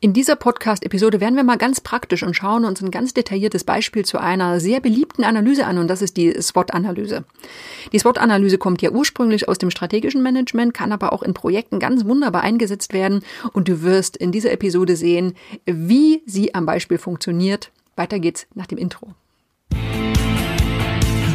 In dieser Podcast-Episode werden wir mal ganz praktisch und schauen uns ein ganz detailliertes Beispiel zu einer sehr beliebten Analyse an und das ist die SWOT-Analyse. Die SWOT-Analyse kommt ja ursprünglich aus dem strategischen Management, kann aber auch in Projekten ganz wunderbar eingesetzt werden und du wirst in dieser Episode sehen, wie sie am Beispiel funktioniert. Weiter geht's nach dem Intro.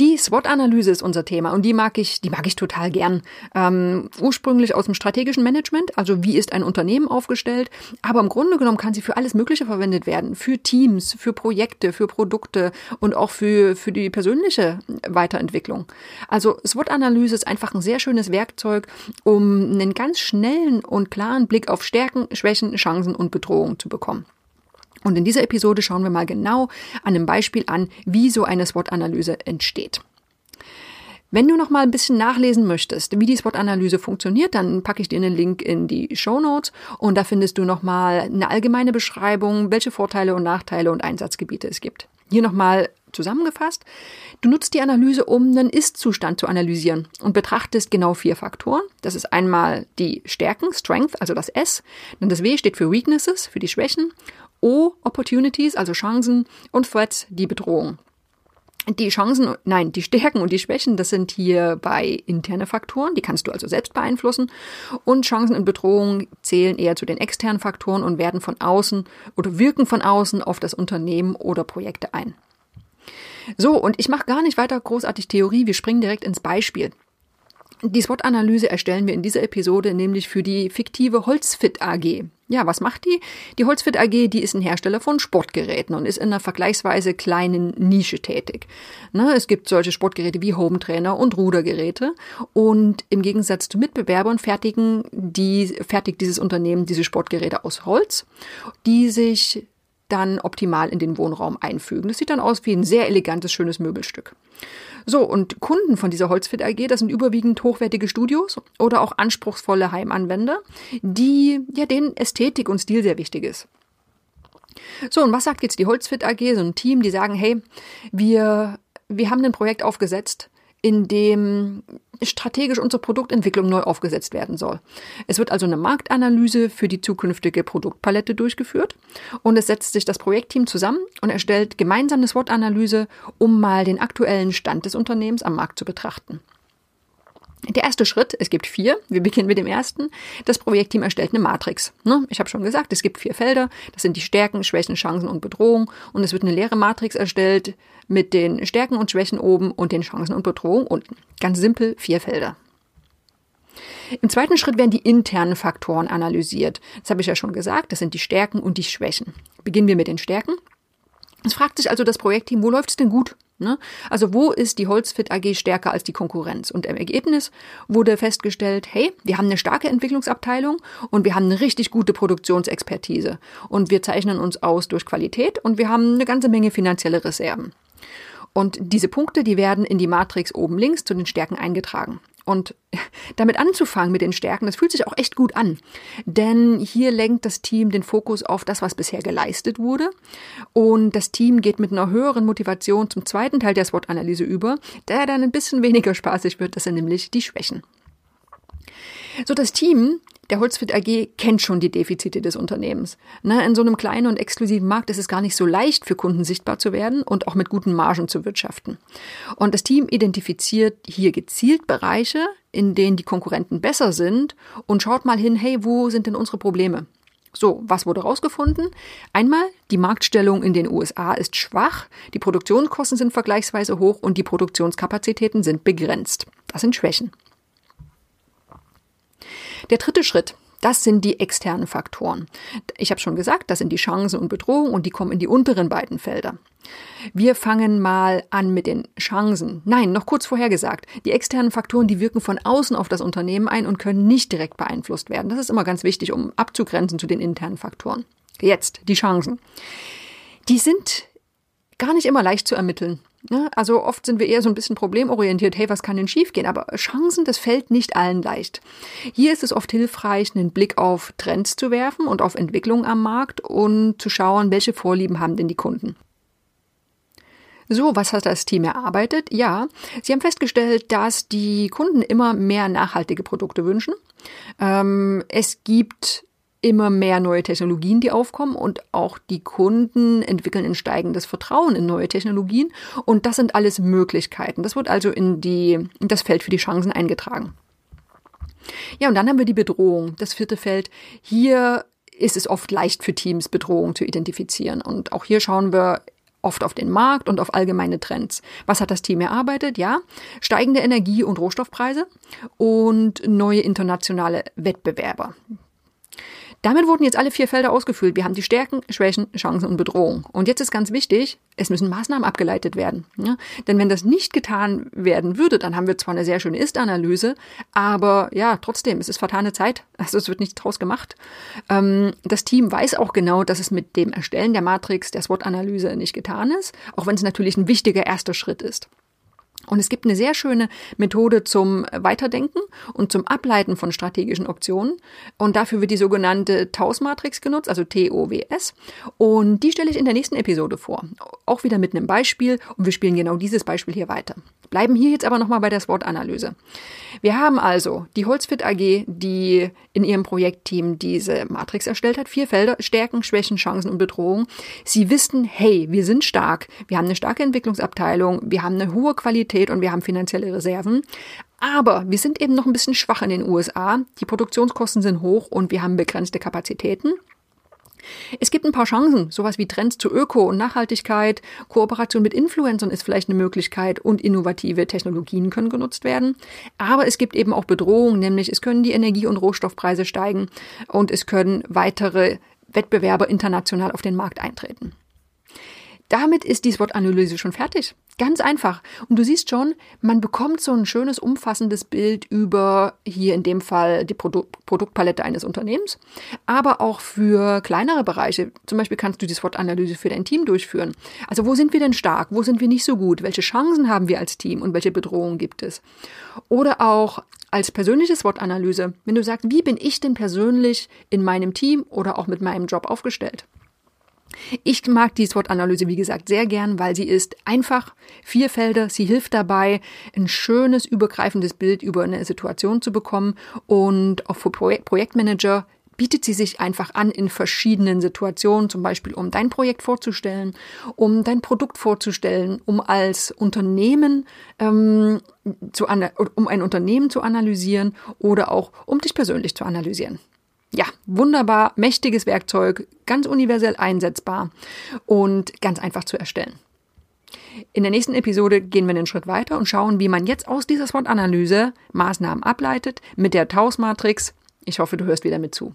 Die SWOT-Analyse ist unser Thema und die mag ich, die mag ich total gern. Ähm, ursprünglich aus dem strategischen Management, also wie ist ein Unternehmen aufgestellt, aber im Grunde genommen kann sie für alles Mögliche verwendet werden, für Teams, für Projekte, für Produkte und auch für für die persönliche Weiterentwicklung. Also SWOT-Analyse ist einfach ein sehr schönes Werkzeug, um einen ganz schnellen und klaren Blick auf Stärken, Schwächen, Chancen und Bedrohungen zu bekommen. Und in dieser Episode schauen wir mal genau an einem Beispiel an, wie so eine SWOT-Analyse entsteht. Wenn du noch mal ein bisschen nachlesen möchtest, wie die SWOT-Analyse funktioniert, dann packe ich dir einen Link in die Show Notes und da findest du noch mal eine allgemeine Beschreibung, welche Vorteile und Nachteile und Einsatzgebiete es gibt. Hier noch mal zusammengefasst. Du nutzt die Analyse, um einen Ist-Zustand zu analysieren und betrachtest genau vier Faktoren. Das ist einmal die Stärken, Strength, also das S. Dann das W steht für Weaknesses, für die Schwächen. O, Opportunities, also Chancen. Und Threats, die Bedrohung. Die Chancen, nein, die Stärken und die Schwächen, das sind hier bei interne Faktoren, die kannst du also selbst beeinflussen. Und Chancen und Bedrohungen zählen eher zu den externen Faktoren und werden von außen oder wirken von außen auf das Unternehmen oder Projekte ein. So, und ich mache gar nicht weiter großartig Theorie, wir springen direkt ins Beispiel. Die SWOT-Analyse erstellen wir in dieser Episode nämlich für die fiktive Holzfit AG. Ja, was macht die? Die Holzfit AG, die ist ein Hersteller von Sportgeräten und ist in einer vergleichsweise kleinen Nische tätig. Ne, es gibt solche Sportgeräte wie Hometrainer und Rudergeräte und im Gegensatz zu Mitbewerbern fertigen die, fertigt dieses Unternehmen diese Sportgeräte aus Holz, die sich dann optimal in den Wohnraum einfügen. Das sieht dann aus wie ein sehr elegantes, schönes Möbelstück. So, und Kunden von dieser Holzfit AG, das sind überwiegend hochwertige Studios oder auch anspruchsvolle Heimanwender, die, ja, denen Ästhetik und Stil sehr wichtig ist. So, und was sagt jetzt die Holzfit AG, so ein Team, die sagen, hey, wir, wir haben ein Projekt aufgesetzt, in dem strategisch unsere Produktentwicklung neu aufgesetzt werden soll. Es wird also eine Marktanalyse für die zukünftige Produktpalette durchgeführt und es setzt sich das Projektteam zusammen und erstellt gemeinsam eine SWOT-Analyse, um mal den aktuellen Stand des Unternehmens am Markt zu betrachten. Der erste Schritt, es gibt vier, wir beginnen mit dem ersten. Das Projektteam erstellt eine Matrix. Ne? Ich habe schon gesagt, es gibt vier Felder. Das sind die Stärken, Schwächen, Chancen und Bedrohungen. Und es wird eine leere Matrix erstellt mit den Stärken und Schwächen oben und den Chancen und Bedrohungen unten. Ganz simpel, vier Felder. Im zweiten Schritt werden die internen Faktoren analysiert. Das habe ich ja schon gesagt, das sind die Stärken und die Schwächen. Beginnen wir mit den Stärken. Es fragt sich also das Projektteam, wo läuft es denn gut? Ne? Also wo ist die Holzfit AG stärker als die Konkurrenz? Und im Ergebnis wurde festgestellt, hey, wir haben eine starke Entwicklungsabteilung und wir haben eine richtig gute Produktionsexpertise. Und wir zeichnen uns aus durch Qualität und wir haben eine ganze Menge finanzielle Reserven. Und diese Punkte, die werden in die Matrix oben links zu den Stärken eingetragen. Und damit anzufangen mit den Stärken, das fühlt sich auch echt gut an. Denn hier lenkt das Team den Fokus auf das, was bisher geleistet wurde. Und das Team geht mit einer höheren Motivation zum zweiten Teil der SWOT-Analyse über, der dann ein bisschen weniger spaßig wird. Das sind nämlich die Schwächen. So, das Team der Holzfit AG kennt schon die Defizite des Unternehmens. Na, in so einem kleinen und exklusiven Markt ist es gar nicht so leicht für Kunden sichtbar zu werden und auch mit guten Margen zu wirtschaften. Und das Team identifiziert hier gezielt Bereiche, in denen die Konkurrenten besser sind und schaut mal hin, hey, wo sind denn unsere Probleme? So, was wurde rausgefunden? Einmal, die Marktstellung in den USA ist schwach, die Produktionskosten sind vergleichsweise hoch und die Produktionskapazitäten sind begrenzt. Das sind Schwächen. Der dritte Schritt, das sind die externen Faktoren. Ich habe schon gesagt, das sind die Chancen und Bedrohungen und die kommen in die unteren beiden Felder. Wir fangen mal an mit den Chancen. Nein, noch kurz vorher gesagt. Die externen Faktoren, die wirken von außen auf das Unternehmen ein und können nicht direkt beeinflusst werden. Das ist immer ganz wichtig, um abzugrenzen zu den internen Faktoren. Jetzt, die Chancen. Die sind gar nicht immer leicht zu ermitteln. Ne? Also oft sind wir eher so ein bisschen problemorientiert. Hey, was kann denn schiefgehen? Aber Chancen, das fällt nicht allen leicht. Hier ist es oft hilfreich, einen Blick auf Trends zu werfen und auf Entwicklungen am Markt und zu schauen, welche Vorlieben haben denn die Kunden. So, was hat das Team erarbeitet? Ja, sie haben festgestellt, dass die Kunden immer mehr nachhaltige Produkte wünschen. Ähm, es gibt immer mehr neue Technologien, die aufkommen und auch die Kunden entwickeln ein steigendes Vertrauen in neue Technologien und das sind alles Möglichkeiten. Das wird also in die in das Feld für die Chancen eingetragen. Ja, und dann haben wir die Bedrohung, das vierte Feld. Hier ist es oft leicht für Teams, Bedrohungen zu identifizieren. Und auch hier schauen wir oft auf den Markt und auf allgemeine Trends. Was hat das Team erarbeitet? Ja, steigende Energie- und Rohstoffpreise und neue internationale Wettbewerber. Damit wurden jetzt alle vier Felder ausgefüllt. Wir haben die Stärken, Schwächen, Chancen und Bedrohung. Und jetzt ist ganz wichtig, es müssen Maßnahmen abgeleitet werden. Ja? Denn wenn das nicht getan werden würde, dann haben wir zwar eine sehr schöne Ist-Analyse, aber ja, trotzdem, es ist vertane Zeit. Also es wird nichts draus gemacht. Ähm, das Team weiß auch genau, dass es mit dem Erstellen der Matrix, der SWOT-Analyse nicht getan ist, auch wenn es natürlich ein wichtiger erster Schritt ist. Und es gibt eine sehr schöne Methode zum Weiterdenken und zum Ableiten von strategischen Optionen. Und dafür wird die sogenannte TAUS-Matrix genutzt, also T-O-W-S. Und die stelle ich in der nächsten Episode vor. Auch wieder mit einem Beispiel. Und wir spielen genau dieses Beispiel hier weiter. Bleiben hier jetzt aber nochmal bei der SWOT-Analyse. Wir haben also die Holzfit AG, die in ihrem Projektteam diese Matrix erstellt hat. Vier Felder, Stärken, Schwächen, Chancen und Bedrohungen. Sie wissen, hey, wir sind stark. Wir haben eine starke Entwicklungsabteilung. Wir haben eine hohe Qualität und wir haben finanzielle Reserven. Aber wir sind eben noch ein bisschen schwach in den USA. Die Produktionskosten sind hoch und wir haben begrenzte Kapazitäten. Es gibt ein paar Chancen, sowas wie Trends zu Öko und Nachhaltigkeit, Kooperation mit Influencern ist vielleicht eine Möglichkeit und innovative Technologien können genutzt werden. Aber es gibt eben auch Bedrohungen, nämlich es können die Energie- und Rohstoffpreise steigen und es können weitere Wettbewerber international auf den Markt eintreten. Damit ist die SWOT-Analyse schon fertig. Ganz einfach. Und du siehst schon, man bekommt so ein schönes, umfassendes Bild über hier in dem Fall die Produ Produktpalette eines Unternehmens, aber auch für kleinere Bereiche. Zum Beispiel kannst du die SWOT-Analyse für dein Team durchführen. Also wo sind wir denn stark? Wo sind wir nicht so gut? Welche Chancen haben wir als Team und welche Bedrohungen gibt es? Oder auch als persönliche SWOT-Analyse, wenn du sagst, wie bin ich denn persönlich in meinem Team oder auch mit meinem Job aufgestellt? Ich mag die SWOT-Analyse, wie gesagt, sehr gern, weil sie ist einfach, vier Felder, sie hilft dabei, ein schönes, übergreifendes Bild über eine Situation zu bekommen. Und auch für Projektmanager bietet sie sich einfach an in verschiedenen Situationen, zum Beispiel um dein Projekt vorzustellen, um dein Produkt vorzustellen, um als Unternehmen ähm, zu um ein Unternehmen zu analysieren oder auch um dich persönlich zu analysieren ja, wunderbar, mächtiges Werkzeug, ganz universell einsetzbar und ganz einfach zu erstellen. In der nächsten Episode gehen wir einen Schritt weiter und schauen, wie man jetzt aus dieser SWOT-Analyse Maßnahmen ableitet mit der Taus-Matrix. Ich hoffe, du hörst wieder mit zu.